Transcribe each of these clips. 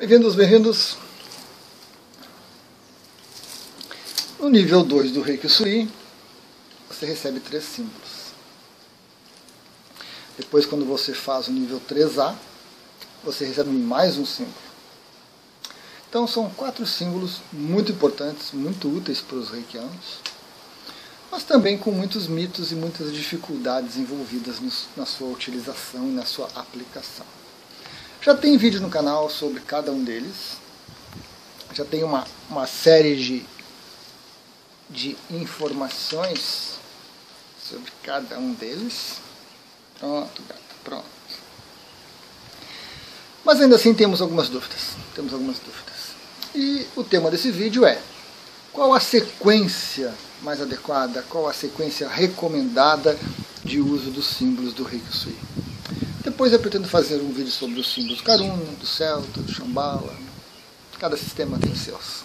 Bem-vindos, bem-vindos. No nível 2 do Reiki Sui, você recebe três símbolos. Depois, quando você faz o nível 3A, você recebe mais um símbolo. Então, são quatro símbolos muito importantes, muito úteis para os reikianos, mas também com muitos mitos e muitas dificuldades envolvidas na sua utilização e na sua aplicação. Já tem vídeo no canal sobre cada um deles. Já tem uma, uma série de, de informações sobre cada um deles. Pronto, gata, pronto. Mas ainda assim temos algumas dúvidas. Temos algumas dúvidas. E o tema desse vídeo é qual a sequência mais adequada, qual a sequência recomendada de uso dos símbolos do Reiki Sui. Depois eu pretendo fazer um vídeo sobre os símbolos Karuna, do Celta, do Shambhala. Cada sistema tem seus.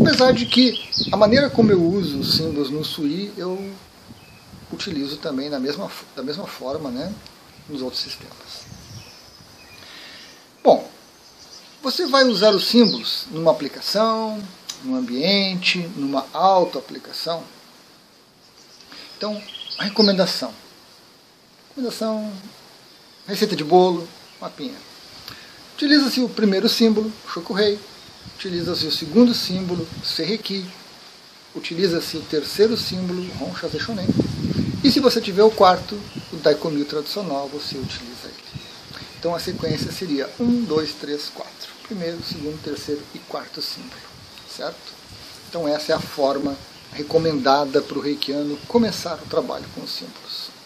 Apesar de que a maneira como eu uso os símbolos no Sui, eu utilizo também da mesma, da mesma forma né, nos outros sistemas. Bom, você vai usar os símbolos numa aplicação, num ambiente, numa auto-aplicação. Então, a recomendação. Recomendação Receita de bolo, mapinha. Utiliza-se o primeiro símbolo, Shokurei. Utiliza-se o segundo símbolo, Serreki. Utiliza-se o terceiro símbolo, Honsha Shonen. E se você tiver o quarto, o Daikomi tradicional, você utiliza ele. Então a sequência seria 1, 2, 3, 4. Primeiro, segundo, terceiro e quarto símbolo. Certo? Então essa é a forma recomendada para o reikiano começar o trabalho com os símbolos.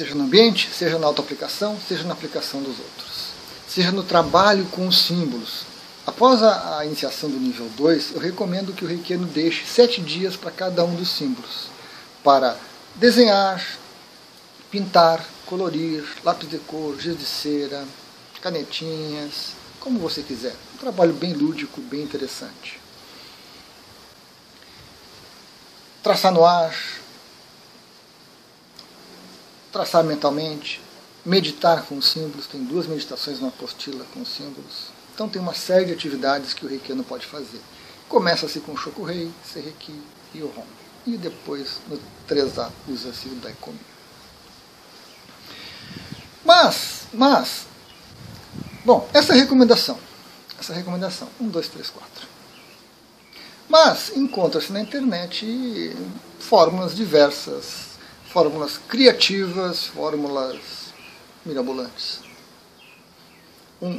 Seja no ambiente, seja na autoaplicação, seja na aplicação dos outros, seja no trabalho com os símbolos. Após a, a iniciação do nível 2, eu recomendo que o reikiano deixe sete dias para cada um dos símbolos, para desenhar, pintar, colorir, lápis de cor, giz de cera, canetinhas, como você quiser. Um trabalho bem lúdico, bem interessante. Traçar no ar, traçar mentalmente, meditar com os símbolos, tem duas meditações numa apostila com os símbolos. Então tem uma série de atividades que o reikiano pode fazer. Começa-se com o Shokurei, Serreki e o Ron. E depois, no 3A, usa-se o Daikomi. Mas, mas, bom, essa é recomendação. Essa é recomendação. 1, 2, 3, 4. Mas encontra-se na internet fórmulas diversas fórmulas criativas, fórmulas mirabolantes. 1, 1,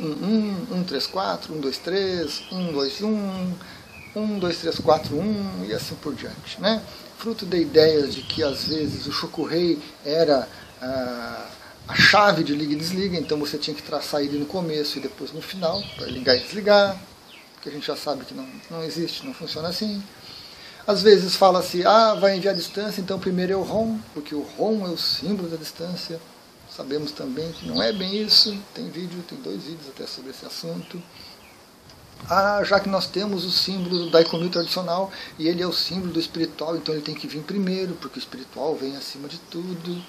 1, 1, 3, 4, 1, 2, 3, 1, 2, 1, 1, 2, 3, 4, 1 e assim por diante. Né? Fruto de ideias de que às vezes o Chokurei era ah, a chave de liga e desliga, então você tinha que traçar ele no começo e depois no final, para ligar e desligar, que a gente já sabe que não, não existe, não funciona assim. Às vezes fala-se, ah, vai enviar a distância, então primeiro é o ROM, porque o ROM é o símbolo da distância. Sabemos também que não é bem isso, tem vídeo, tem dois vídeos até sobre esse assunto. Ah, já que nós temos o símbolo do Daikomi tradicional e ele é o símbolo do espiritual, então ele tem que vir primeiro, porque o espiritual vem acima de tudo.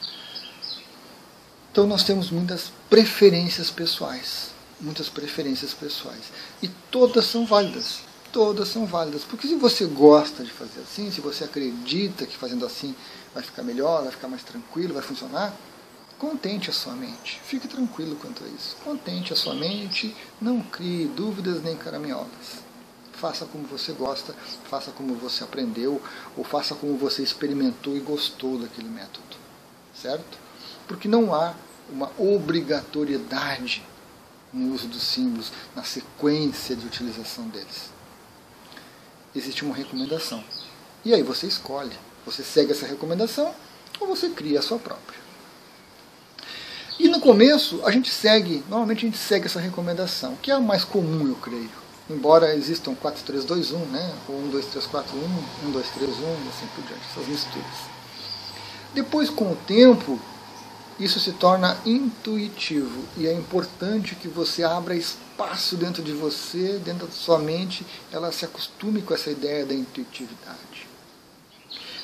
Então nós temos muitas preferências pessoais, muitas preferências pessoais, e todas são válidas todas são válidas. Porque se você gosta de fazer assim, se você acredita que fazendo assim vai ficar melhor, vai ficar mais tranquilo, vai funcionar, contente a sua mente. Fique tranquilo quanto a isso. Contente a sua mente, não crie dúvidas nem caraminholas. Faça como você gosta, faça como você aprendeu, ou faça como você experimentou e gostou daquele método. Certo? Porque não há uma obrigatoriedade no uso dos símbolos, na sequência de utilização deles existe uma recomendação. E aí você escolhe. Você segue essa recomendação ou você cria a sua própria. E no começo a gente segue, normalmente a gente segue essa recomendação, que é a mais comum, eu creio. Embora existam 4, 3, 2, 1, né? Ou 1, 2, 3, 4, 1, 1, 2, 3, 1, e assim por diante, essas misturas. Depois, com o tempo, isso se torna intuitivo e é importante que você abra espaço dentro de você, dentro da sua mente, ela se acostume com essa ideia da intuitividade.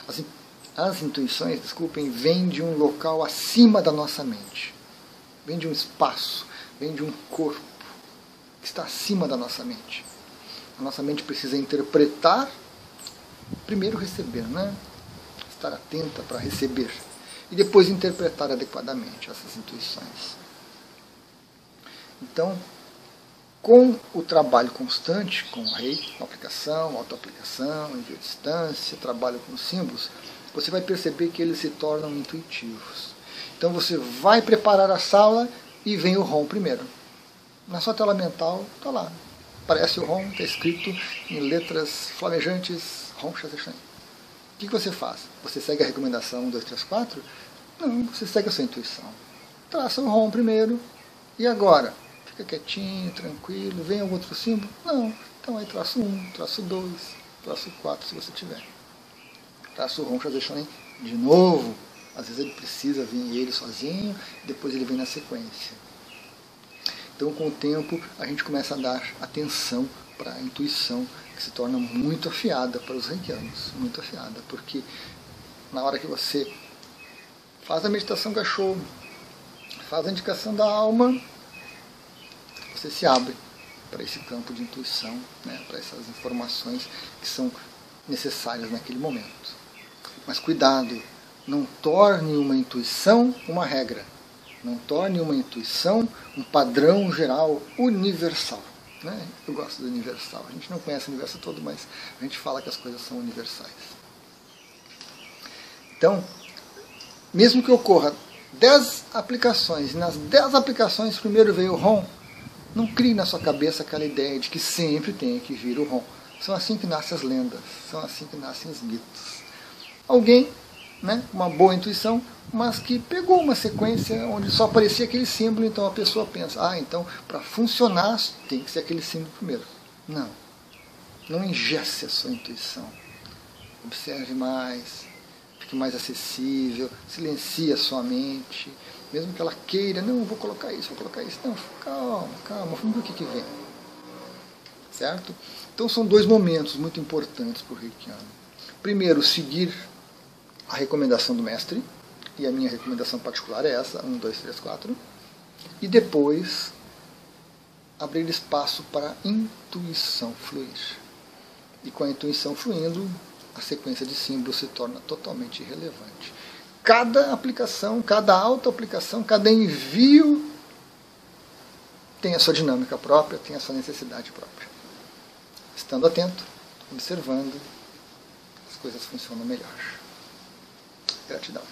As, as intuições, desculpem, vêm de um local acima da nossa mente. vem de um espaço, vem de um corpo que está acima da nossa mente. A nossa mente precisa interpretar, primeiro receber, né? estar atenta para receber, e depois interpretar adequadamente essas intuições. Então, com o trabalho constante com o rei, com aplicação, autoaplicação, distância, trabalho com símbolos, você vai perceber que eles se tornam intuitivos. Então você vai preparar a sala e vem o ROM primeiro. Na sua tela mental está lá. Aparece o ROM, está escrito em letras flamejantes ROM Shazeshan. O que você faz? Você segue a recomendação 1, 2, 3, 4? Não, você segue a sua intuição. Traça o ROM primeiro. E agora? Fica quietinho, tranquilo. Vem algum outro símbolo? Não. Então aí traço 1, traço 2, traço 4 se você tiver. Traço o ROM Shazeshan de novo. Às vezes ele precisa vir ele sozinho, depois ele vem na sequência. Então, com o tempo, a gente começa a dar atenção para a intuição, que se torna muito afiada para os reikianos, muito afiada, porque na hora que você faz a meditação cachorro, faz a indicação da alma, você se abre para esse campo de intuição, né, para essas informações que são necessárias naquele momento. Mas cuidado, não torne uma intuição uma regra. Não torne uma intuição um padrão geral universal. Né? Eu gosto do universal. A gente não conhece o universo todo, mas a gente fala que as coisas são universais. Então, mesmo que ocorra 10 aplicações, e nas 10 aplicações primeiro veio o ROM, não crie na sua cabeça aquela ideia de que sempre tem que vir o ROM. São assim que nascem as lendas, são assim que nascem os mitos. Alguém né, uma boa intuição, mas que pegou uma sequência onde só aparecia aquele símbolo, então a pessoa pensa, ah, então para funcionar tem que ser aquele símbolo primeiro. Não. Não engesse a sua intuição. Observe mais, fique mais acessível, silencie a sua mente, mesmo que ela queira, não, vou colocar isso, vou colocar isso. Não, calma, calma, vamos ver o que, que vem. Certo? Então são dois momentos muito importantes para o reikiano. Primeiro, seguir a recomendação do mestre, e a minha recomendação particular é essa, 1, 2, 3, 4, e depois abrir espaço para a intuição fluir. E com a intuição fluindo, a sequência de símbolos se torna totalmente irrelevante. Cada aplicação, cada auto-aplicação, cada envio tem a sua dinâmica própria, tem a sua necessidade própria. Estando atento, observando, as coisas funcionam melhor. Gratidão.